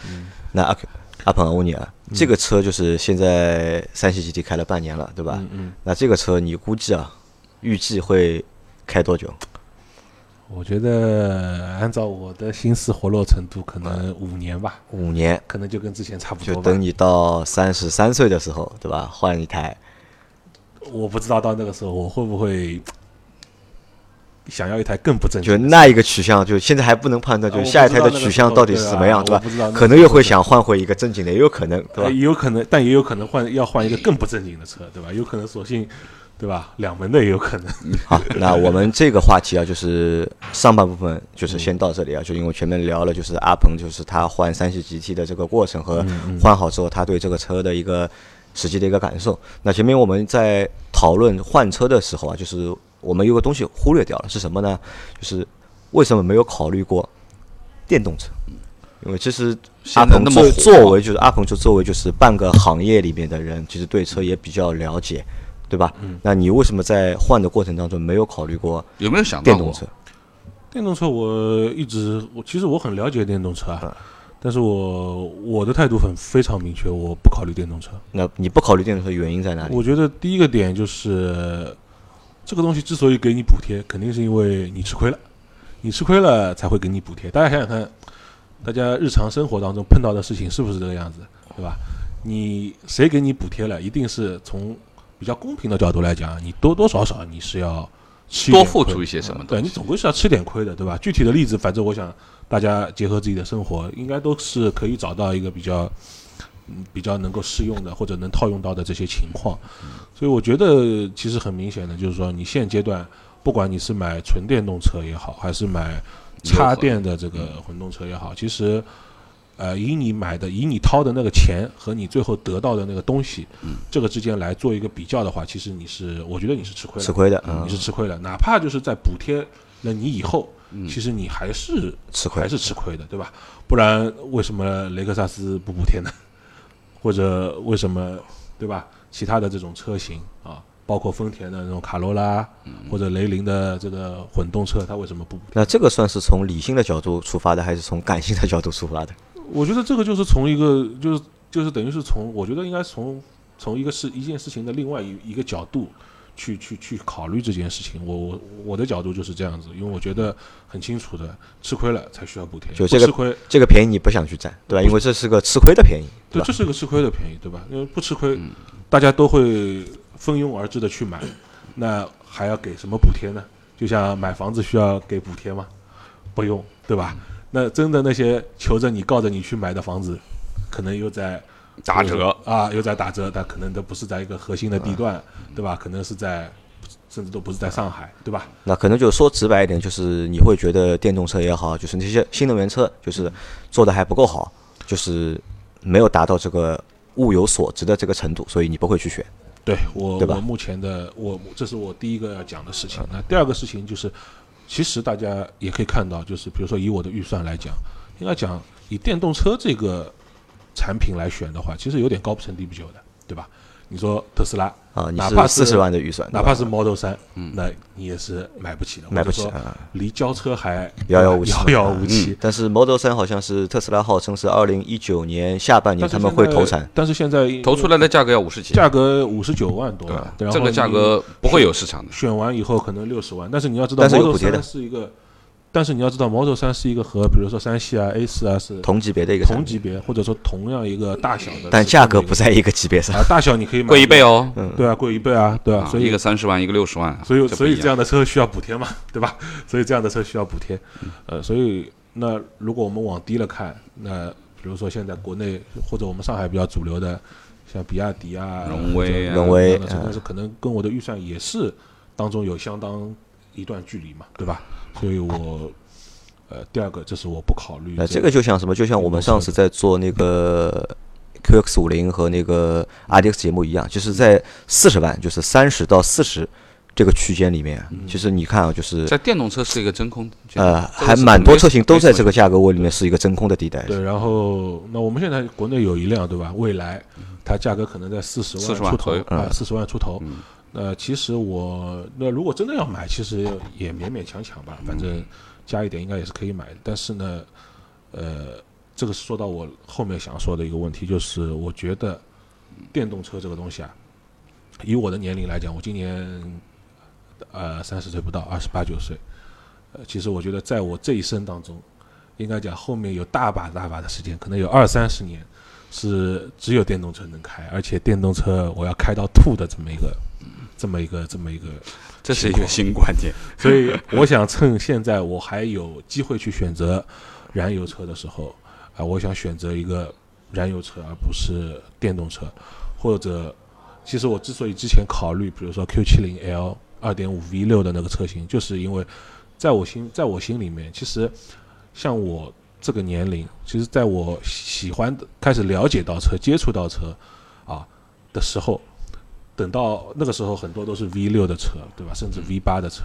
那阿阿鹏，我问你啊，嗯这个车就是现在三系 GT 开了半年了，对吧？嗯嗯，那这个车你估计啊，预计会开多久？我觉得按照我的心思活络程度，可能五年吧，五年，可能就跟之前差不多就。等你到三十三岁的时候，对吧？换一台，我不知道到那个时候我会不会想要一台更不正就经就。那一个取向，就现在还不能判断，就下一台的取向到底是什么样，对吧可能又会想换回一个正经的，也有可能，对吧呃？也有可能，但也有可能换要换一个更不正经的车，对吧？有可能索性，对吧？两门的也有可能。好，那我们这个话题啊，就是上半部分就是先到这里啊，就因为前面聊了，就是阿鹏就是他换三系 GT 的这个过程和换好之后他对这个车的一个实际的一个感受。那前面我们在讨论换车的时候啊，就是我们有个东西忽略掉了，是什么呢？就是为什么没有考虑过电动车？因为其实阿鹏作那么作为就是阿鹏就作为就是半个行业里面的人，其实对车也比较了解，对吧？那你为什么在换的过程当中没有考虑过有没有想到过？电动车？电动车我一直我其实我很了解电动车啊，但是我我的态度很非常明确，我不考虑电动车。那你不考虑电动车原因在哪里？我觉得第一个点就是这个东西之所以给你补贴，肯定是因为你吃亏了，你吃亏了才会给你补贴。大家想想看，大家日常生活当中碰到的事情是不是这个样子，对吧？你谁给你补贴了，一定是从比较公平的角度来讲，你多多少少你是要吃多付出一些什么对东西？你总归是要吃点亏的，对吧？具体的例子，反正我想大家结合自己的生活，应该都是可以找到一个比较，嗯，比较能够适用的或者能套用到的这些情况。所以我觉得其实很明显的就是说，你现阶段不管你是买纯电动车也好，还是买插电的这个混动车也好，其实。呃，以你买的、以你掏的那个钱和你最后得到的那个东西，这个之间来做一个比较的话，其实你是，我觉得你是吃亏的。吃亏的，嗯你，是吃亏了，哪怕就是在补贴了你以后，其实你还是吃亏还是吃亏的，对吧？不然为什么雷克萨斯不补贴呢？或者为什么对吧？其他的这种车型啊，包括丰田的那种卡罗拉，或者雷凌的这个混动车，它为什么不？那这个算是从理性的角度出发的，还是从感性的角度出发的？我觉得这个就是从一个就是就是等于是从我觉得应该从从一个事一件事情的另外一一个角度去去去考虑这件事情。我我我的角度就是这样子，因为我觉得很清楚的，吃亏了才需要补贴，就这个吃亏，这个便宜你不想去占，对吧？因为这是个吃亏的便宜，对对，这？是个吃亏的便宜，对吧？因为不吃亏，大家都会蜂拥而至的去买，那还要给什么补贴呢？就像买房子需要给补贴吗？不用，对吧？那真的那些求着你、告着你去买的房子，可能又在打折啊，又在打折，但可能都不是在一个核心的地段，对吧？可能是在，甚至都不是在上海，对吧？那可能就说直白一点，就是你会觉得电动车也好，就是那些新能源车，就是做的还不够好，就是没有达到这个物有所值的这个程度，所以你不会去选。对我，对吧我目前的我，这是我第一个要讲的事情。那第二个事情就是，其实大家也可以看到，就是比如说以我的预算来讲，应该讲以电动车这个产品来选的话，其实有点高不成低不就的，对吧？你说特斯拉啊，哪怕四十万的预算，哪怕是 Model 三，那你也是买不起的，买不起。离交车还遥遥无期遥遥无期。但是 Model 三好像是特斯拉号称是二零一九年下半年他们会投产，，但是现在投出来的价格要五十几，价格五十九万多对这个价格不会有市场的。选完以后可能六十万，但是你要知道但是有 Model 补贴的三是一个，但是你要知道 Model 三是一个和比如说三系啊、A 四啊是同级别的一个，同级别或者说同样一个大小的，但价格不在一个级别上。啊，大小你可以买贵一倍，哦，对啊，贵一倍啊，对啊，啊所以一个三十万，一个六十万，所以所以这样的车需要补贴嘛，对吧？所以这样的车需要补贴，嗯呃，所以那如果我们往低了看，那比如说现在国内或者我们上海比较主流的，像比亚迪啊、荣威啊荣威但是可能跟我的预算也是当中有相当一段距离嘛，对吧？所以我呃，第二个这是我不考虑呃，这个就像什么？就像我们上次在做那个 QX 五零和那个 RDX 节目一样，就是在四十万，就是三十到四十这个区间里面，其实你看啊，就是在电动车是一个真空，呃，还蛮多车型都在这个价格位里面是一个真空的地带。对，然后那我们现在国内有一辆对吧？未来，它价格可能在四十40出头啊，四十万出头。呃，其实我那如果真的要买，其实也勉勉强强吧，反正加一点应该也是可以买的。但是呢，呃，这个是说到我后面想说的一个问题，就是我觉得电动车这个东西啊，以我的年龄来讲，我今年呃三十岁不到，二十八九岁。呃，其实我觉得在我这一生当中，应该讲后面有大把大把的时间，可能有二三十年是只有电动车能开，而且电动车我要开到吐的这么一个这么一个这么一个，这是一个新观点。所以我想趁现在我还有机会去选择燃油车的时候啊，我想选择一个燃油车，而不是电动车，或者其实我之所以之前考虑，比如说 Q 七零 L 二点五 V 六的那个车型，就是因为在我心在我心里面，其实像我这个年龄，其实在我喜欢的开始了解到车、接触到车啊的时候，等到那个时候很多都是 V 六的车，对吧？甚至 V 八的车。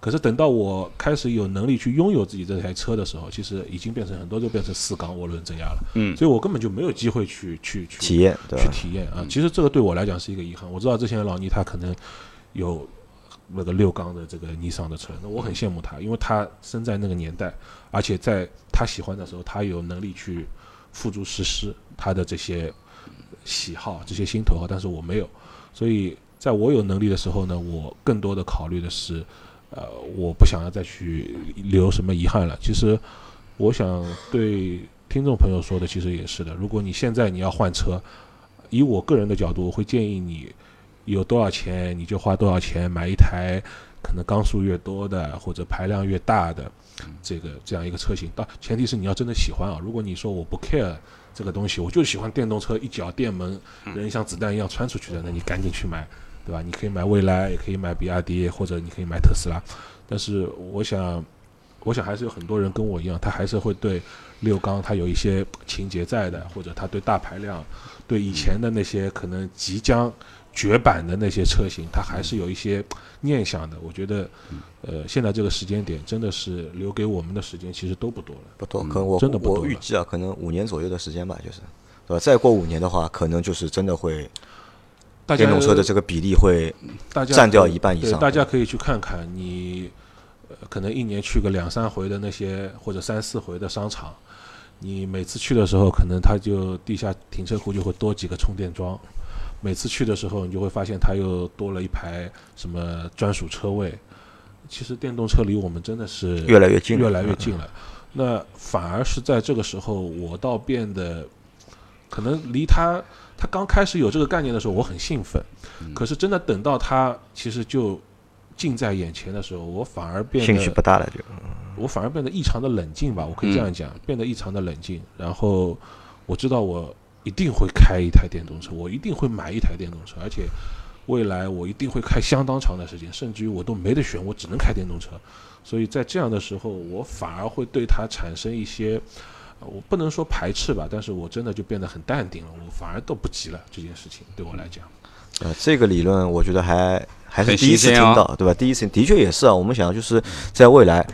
可是等到我开始有能力去拥有自己这台车的时候，其实已经变成很多都变成四缸涡轮增压了。嗯所以我根本就没有机会去去去体验对去？体验啊。其实这个对我来讲是一个遗憾。我知道之前老倪他可能有那个六缸的这个尼桑的车，那我很羡慕他，因为他生在那个年代，而且在他喜欢的时候，他有能力去付诸实施他的这些喜好、这些心头好，但是我没有。所以在我有能力的时候呢，我更多的考虑的是，呃，我不想要再去留什么遗憾了。其实，我想对听众朋友说的，其实也是的。如果你现在你要换车，以我个人的角度，我会建议你有多少钱你就花多少钱买一台可能缸数越多的或者排量越大的这个这样一个车型。但前提是你要真的喜欢啊。如果你说我不 care 这个东西，我就喜欢电动车，一脚电门，人像子弹一样穿出去的，那你赶紧去买，对吧？你可以买蔚来，也可以买比亚迪，或者你可以买特斯拉。但是我想，我想还是有很多人跟我一样，他还是会对六缸他有一些情节在的，或者他对大排量，对以前的那些可能即将绝版的那些车型，它还是有一些念想的。我觉得，呃，现在这个时间点真的是留给我们的时间其实都不多了。不多，可能我真的不多我预计啊，可能五年左右的时间吧，就是，对吧？再过五年的话，可能就是真的会电动车的这个比例会占掉一半以上大家可以去看看你，呃，可能一年去个两三回的那些或者三四回的商场，你每次去的时候，可能它就地下停车库就会多几个充电桩。每次去的时候，你就会发现它又多了一排什么专属车位。其实电动车离我们真的是越来越近了越来越近了。那反而是在这个时候，我倒变得可能离它它刚开始有这个概念的时候，我很兴奋。可是真的等到它其实就近在眼前的时候，我反而变得兴趣不大了，就我反而变得异常的冷静吧，我可以这样讲，变得异常的冷静。然后我知道我一定会开一台电动车，我一定会买一台电动车，而且未来我一定会开相当长的时间，甚至于我都没得选，我只能开电动车。所以在这样的时候，我反而会对它产生一些，呃我不能说排斥吧，但是我真的就变得很淡定了，我反而都不急了。这件事情对我来讲，呃，这个理论我觉得还还是第一次听到，对吧？第一次的确也是啊。我们想就是在未来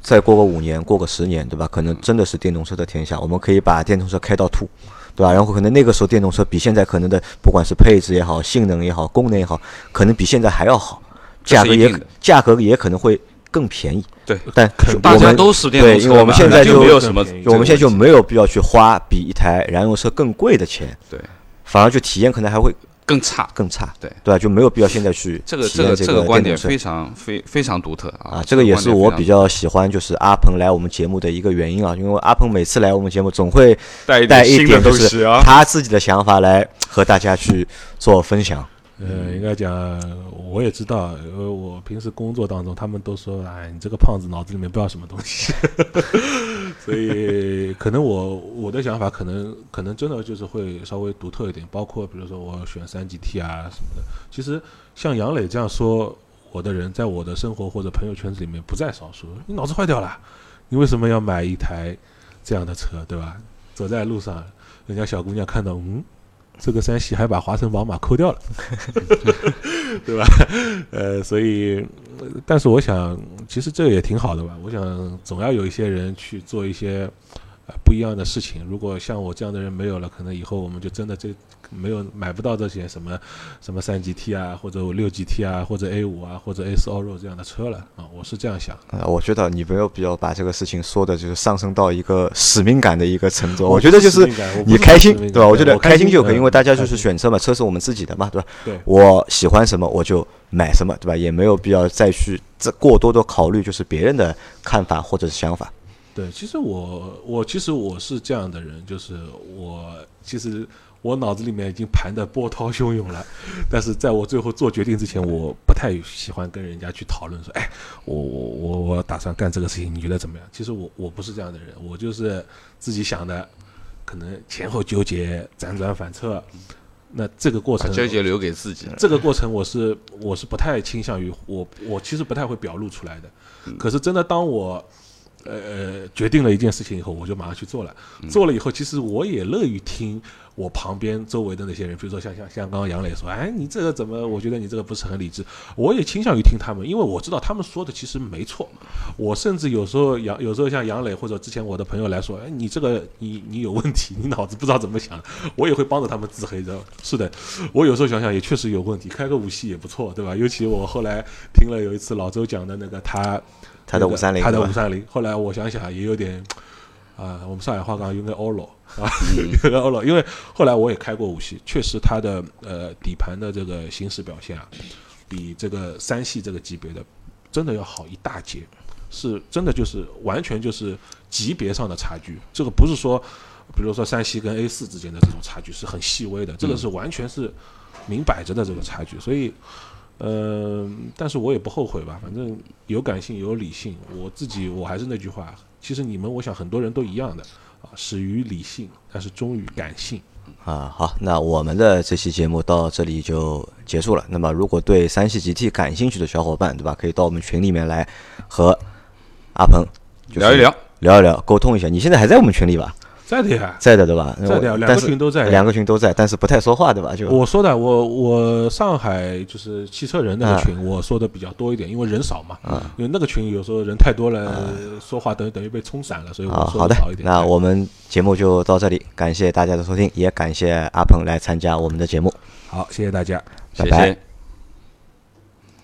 再过个五年，过个十年，对吧？可能真的是电动车的天下，我们可以把电动车开到吐，对吧？然后可能那个时候电动车比现在可能的不管是配置也好、性能也好、功能也好，可能比现在还要好，价格也价格也可能会更便宜。对，但肯大家都是电动对，车对，因为我们现在那就没有什么我们现在就没有必要去花比一台燃油车更贵的钱，对，反而就体验可能还会更差。更差，对对吧？就没有必要现在去这个这个这这个观点非常非非常独特啊啊，这个也是我比较较喜欢，就是阿鹏来我们节目的一个原因啊，因为阿鹏每次来我们节目总会带一点就是。他自己的想法来和大家去做分享。呃，应该讲我也知道，因为我平时工作当中，他们都说，哎，你这个胖子脑子里面不知道什么东西，所以可能我我的想法可能可能真的就是会稍微独特一点，包括比如说我选三 GT 啊什么的。其实像杨磊这样说我的人，在我的生活或者朋友圈子里面不在少数。你脑子坏掉了，你为什么要买一台这样的车，对吧？走在路上，人家小姑娘看到，嗯，这个山西还把华晨宝马抠掉了，对吧？呃，所以，呃但是我想，其实这个也挺好的吧。我想，总要有一些人去做一些呃不一样的事情。如果像我这样的人没有了，可能以后我们就真的这没有买不到这些什么什么三 GT 啊，或者六 GT 啊，或者 A 五啊，或者 S Oro 这样的车了啊。我是这样想。呃，我觉得你没有必要把这个事情说的，就是上升到一个使命感的一个程度。我觉得就是你开心，对吧？我觉得开心就可以，因为大家就是选车嘛，车是我们自己的嘛，对吧？对我喜欢什么我就买什么，对吧？也没有必要再去这过多的考虑就是别人的看法或者是想法。对，其实我我其实我是这样的人，就是我其实我脑子里面已经盘的波涛汹涌了，但是在我最后做决定之前，我不太喜欢跟人家去讨论说，哎，我我我我打算干这个事情，你觉得怎么样？其实我我不是这样的人，我就是自己想的，可能前后纠结，辗转反侧。那这个过程纠结留给自己。这个过程我是我是不太倾向于我我其实不太会表露出来的。可是真的当我呃决定了一件事情以后，我就马上去做了。做了以后，其实我也乐于听。我旁边周围的那些人，比如说像像像刚刚杨磊说，哎，你这个怎么？我觉得你这个不是很理智。我也倾向于听他们，因为我知道他们说的其实没错。我甚至有时候杨有时候像杨磊或者之前我的朋友来说，哎，你这个你你有问题，你脑子不知道怎么想。我也会帮着他们自黑的。是的，我有时候想想也确实有问题，开个五系也不错，对吧？尤其我后来听了有一次老周讲的那个他他的五三零，他的五三零，后来我想想也有点啊，我们上海话讲用个 o l o 啊，因为后来我也开过五系，确实它的呃底盘的这个行驶表现啊，比这个三系这个级别的真的要好一大截，是真的就是完全就是级别上的差距。这个不是说，比如说三系跟 A 四之间的这种差距是很细微的，这个是完全是明摆着的这个差距。所以，嗯，但是我也不后悔吧，反正有感性有理性，我自己我还是那句话，其实你们我想很多人都一样的啊。始于理性，但是终于感性。啊，好，那我们的这期节目到这里就结束了。那么，如果对三系 GT 感兴趣的小伙伴，对吧？可以到我们群里面来和阿鹏聊一聊，聊一聊，沟通一下。你现在还在我们群里吧？在的呀，在的对吧？在的，两个群都在，两个群都在，但是不太说话对吧？就我说的，我我上海就是汽车人那个群，我说的比较多一点，因为人少嘛。啊，因为那个群有时候人太多了，说话等于等于被冲散了，所以我说的少一点。那我们节目就到这里，感谢大家的收听，也感谢阿鹏来参加我们的节目。好，谢谢大家，拜拜。